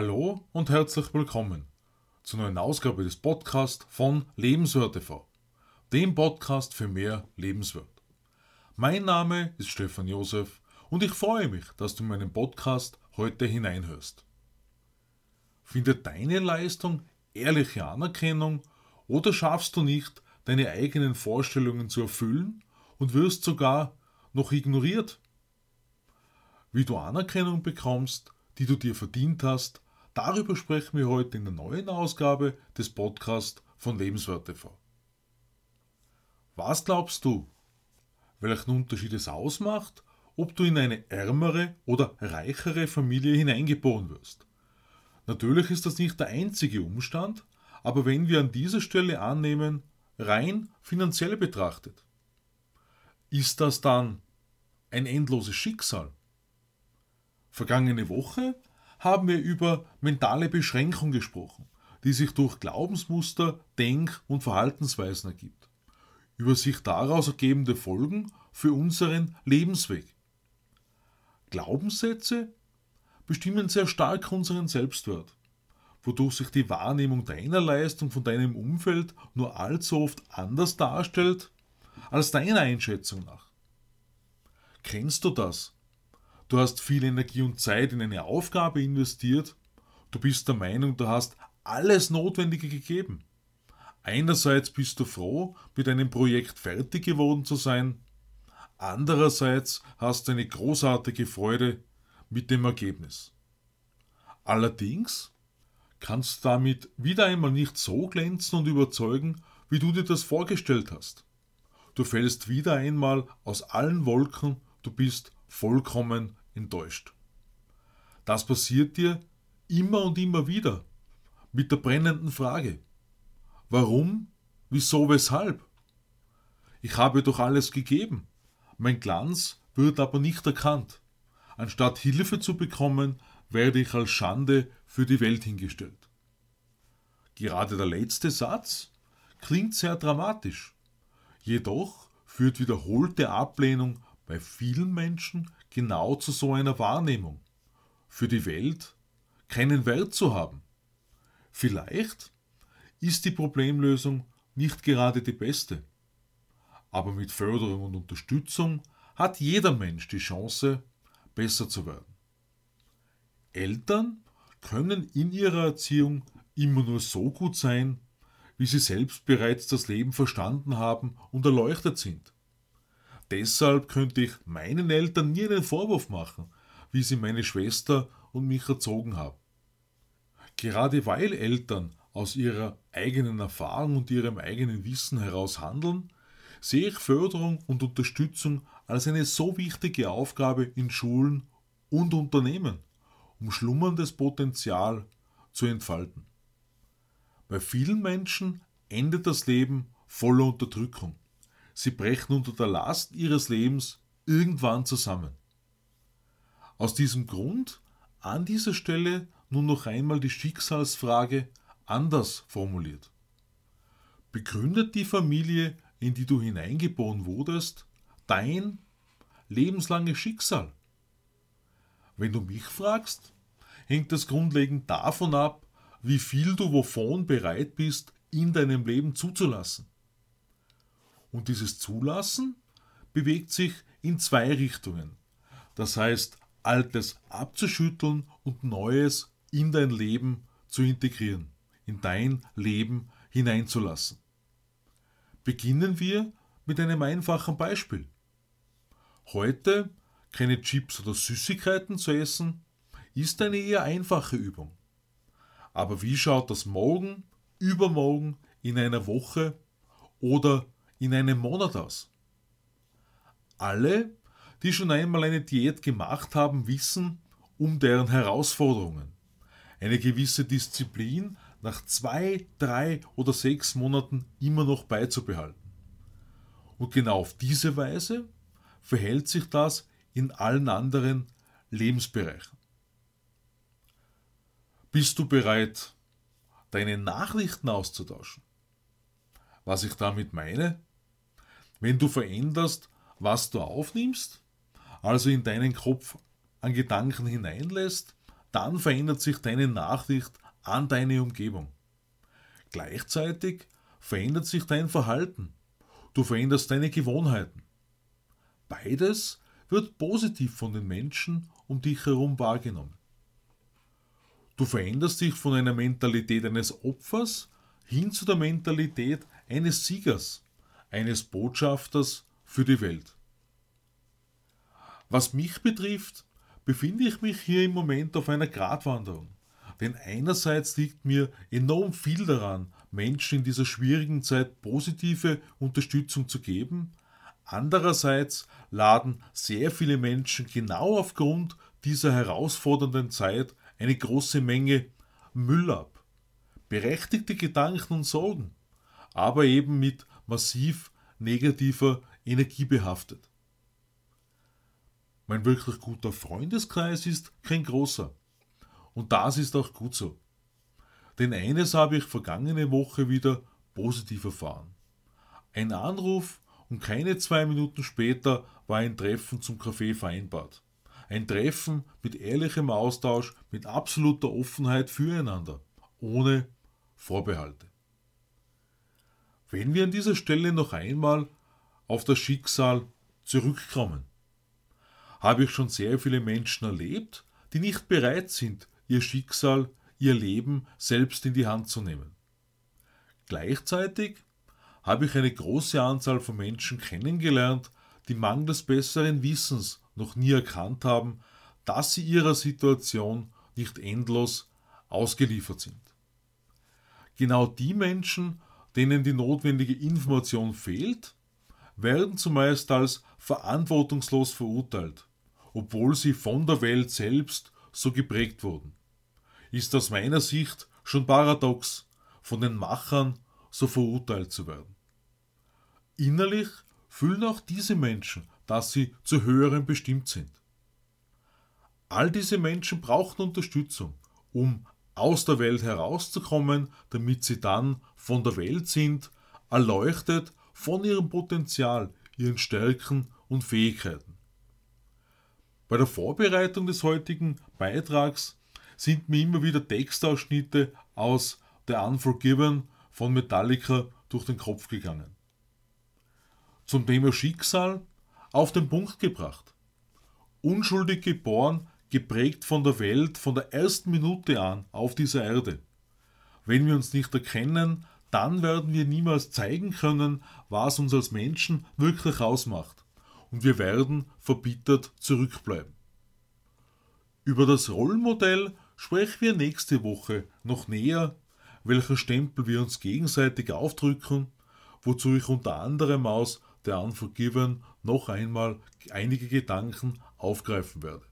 Hallo und herzlich willkommen zur neuen Ausgabe des Podcasts von Lebenswert TV, dem Podcast für mehr Lebenswert. Mein Name ist Stefan Josef und ich freue mich, dass du in meinen Podcast heute hineinhörst. Findet deine Leistung ehrliche Anerkennung oder schaffst du nicht, deine eigenen Vorstellungen zu erfüllen und wirst sogar noch ignoriert? Wie du Anerkennung bekommst, die du dir verdient hast, darüber sprechen wir heute in der neuen Ausgabe des Podcasts von Lebenswert TV. Was glaubst du, welchen Unterschied es ausmacht, ob du in eine ärmere oder reichere Familie hineingeboren wirst? Natürlich ist das nicht der einzige Umstand, aber wenn wir an dieser Stelle annehmen, rein finanziell betrachtet, ist das dann ein endloses Schicksal? Vergangene Woche haben wir über mentale Beschränkung gesprochen, die sich durch Glaubensmuster, Denk- und Verhaltensweisen ergibt. Über sich daraus ergebende Folgen für unseren Lebensweg. Glaubenssätze bestimmen sehr stark unseren Selbstwert, wodurch sich die Wahrnehmung deiner Leistung von deinem Umfeld nur allzu oft anders darstellt als deiner Einschätzung nach. Kennst du das? Du hast viel Energie und Zeit in eine Aufgabe investiert. Du bist der Meinung, du hast alles Notwendige gegeben. Einerseits bist du froh, mit einem Projekt fertig geworden zu sein. Andererseits hast du eine großartige Freude mit dem Ergebnis. Allerdings kannst du damit wieder einmal nicht so glänzen und überzeugen, wie du dir das vorgestellt hast. Du fällst wieder einmal aus allen Wolken, du bist vollkommen enttäuscht. Das passiert dir immer und immer wieder mit der brennenden Frage. Warum? Wieso? Weshalb? Ich habe doch alles gegeben. Mein Glanz wird aber nicht erkannt. Anstatt Hilfe zu bekommen, werde ich als Schande für die Welt hingestellt. Gerade der letzte Satz klingt sehr dramatisch. Jedoch führt wiederholte Ablehnung bei vielen Menschen genau zu so einer Wahrnehmung. Für die Welt keinen Wert zu haben. Vielleicht ist die Problemlösung nicht gerade die beste. Aber mit Förderung und Unterstützung hat jeder Mensch die Chance, besser zu werden. Eltern können in ihrer Erziehung immer nur so gut sein, wie sie selbst bereits das Leben verstanden haben und erleuchtet sind. Deshalb könnte ich meinen Eltern nie einen Vorwurf machen, wie sie meine Schwester und mich erzogen haben. Gerade weil Eltern aus ihrer eigenen Erfahrung und ihrem eigenen Wissen heraus handeln, sehe ich Förderung und Unterstützung als eine so wichtige Aufgabe in Schulen und Unternehmen, um schlummerndes Potenzial zu entfalten. Bei vielen Menschen endet das Leben voller Unterdrückung. Sie brechen unter der Last ihres Lebens irgendwann zusammen. Aus diesem Grund an dieser Stelle nun noch einmal die Schicksalsfrage anders formuliert. Begründet die Familie, in die du hineingeboren wurdest, dein lebenslanges Schicksal? Wenn du mich fragst, hängt das grundlegend davon ab, wie viel du wovon bereit bist, in deinem Leben zuzulassen. Und dieses Zulassen bewegt sich in zwei Richtungen. Das heißt, Altes abzuschütteln und Neues in dein Leben zu integrieren, in dein Leben hineinzulassen. Beginnen wir mit einem einfachen Beispiel. Heute keine Chips oder Süßigkeiten zu essen, ist eine eher einfache Übung. Aber wie schaut das morgen, übermorgen, in einer Woche oder in einem Monat aus? Alle, die schon einmal eine Diät gemacht haben, wissen um deren Herausforderungen. Eine gewisse Disziplin nach zwei, drei oder sechs Monaten immer noch beizubehalten. Und genau auf diese Weise verhält sich das in allen anderen Lebensbereichen. Bist du bereit, deine Nachrichten auszutauschen? Was ich damit meine? Wenn du veränderst, was du aufnimmst, also in deinen Kopf an Gedanken hineinlässt, dann verändert sich deine Nachricht an deine Umgebung. Gleichzeitig verändert sich dein Verhalten. Du veränderst deine Gewohnheiten. Beides wird positiv von den Menschen um dich herum wahrgenommen. Du veränderst dich von einer Mentalität eines Opfers hin zu der Mentalität eines Siegers, eines Botschafters für die Welt. Was mich betrifft, befinde ich mich hier im Moment auf einer Gratwanderung. Denn einerseits liegt mir enorm viel daran, Menschen in dieser schwierigen Zeit positive Unterstützung zu geben. Andererseits laden sehr viele Menschen genau aufgrund dieser herausfordernden Zeit eine große Menge Müll ab. Berechtigte Gedanken und Sorgen, aber eben mit massiv negativer Energie behaftet. Mein wirklich guter Freundeskreis ist kein großer. Und das ist auch gut so. Denn eines habe ich vergangene Woche wieder positiv erfahren. Ein Anruf und keine zwei Minuten später war ein Treffen zum Kaffee vereinbart. Ein Treffen mit ehrlichem Austausch, mit absoluter Offenheit füreinander, ohne Vorbehalte. Wenn wir an dieser Stelle noch einmal auf das Schicksal zurückkommen, habe ich schon sehr viele Menschen erlebt, die nicht bereit sind, ihr Schicksal, ihr Leben selbst in die Hand zu nehmen. Gleichzeitig habe ich eine große Anzahl von Menschen kennengelernt, die mangels besseren Wissens noch nie erkannt haben, dass sie ihrer Situation nicht endlos ausgeliefert sind. Genau die Menschen, denen die notwendige Information fehlt, werden zumeist als verantwortungslos verurteilt, obwohl sie von der Welt selbst so geprägt wurden. Ist aus meiner Sicht schon paradox, von den Machern so verurteilt zu werden. Innerlich fühlen auch diese Menschen, dass sie zu höheren bestimmt sind. All diese Menschen brauchen Unterstützung, um aus der Welt herauszukommen, damit sie dann von der Welt sind, erleuchtet von ihrem Potenzial, ihren Stärken und Fähigkeiten. Bei der Vorbereitung des heutigen Beitrags sind mir immer wieder Textausschnitte aus The Unforgiven von Metallica durch den Kopf gegangen. Zum Thema Schicksal auf den Punkt gebracht. Unschuldig geboren, geprägt von der Welt von der ersten Minute an auf dieser Erde. Wenn wir uns nicht erkennen, dann werden wir niemals zeigen können, was uns als Menschen wirklich ausmacht und wir werden verbittert zurückbleiben. Über das Rollenmodell sprechen wir nächste Woche noch näher, welcher Stempel wir uns gegenseitig aufdrücken, wozu ich unter anderem aus der Unforgiven noch einmal einige Gedanken aufgreifen werde.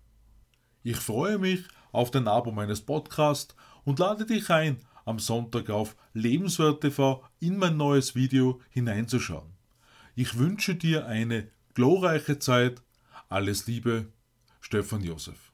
Ich freue mich auf den Abo meines Podcasts und lade dich ein, am Sonntag auf Lebenswert TV in mein neues Video hineinzuschauen. Ich wünsche dir eine glorreiche Zeit. Alles Liebe, Stefan Josef.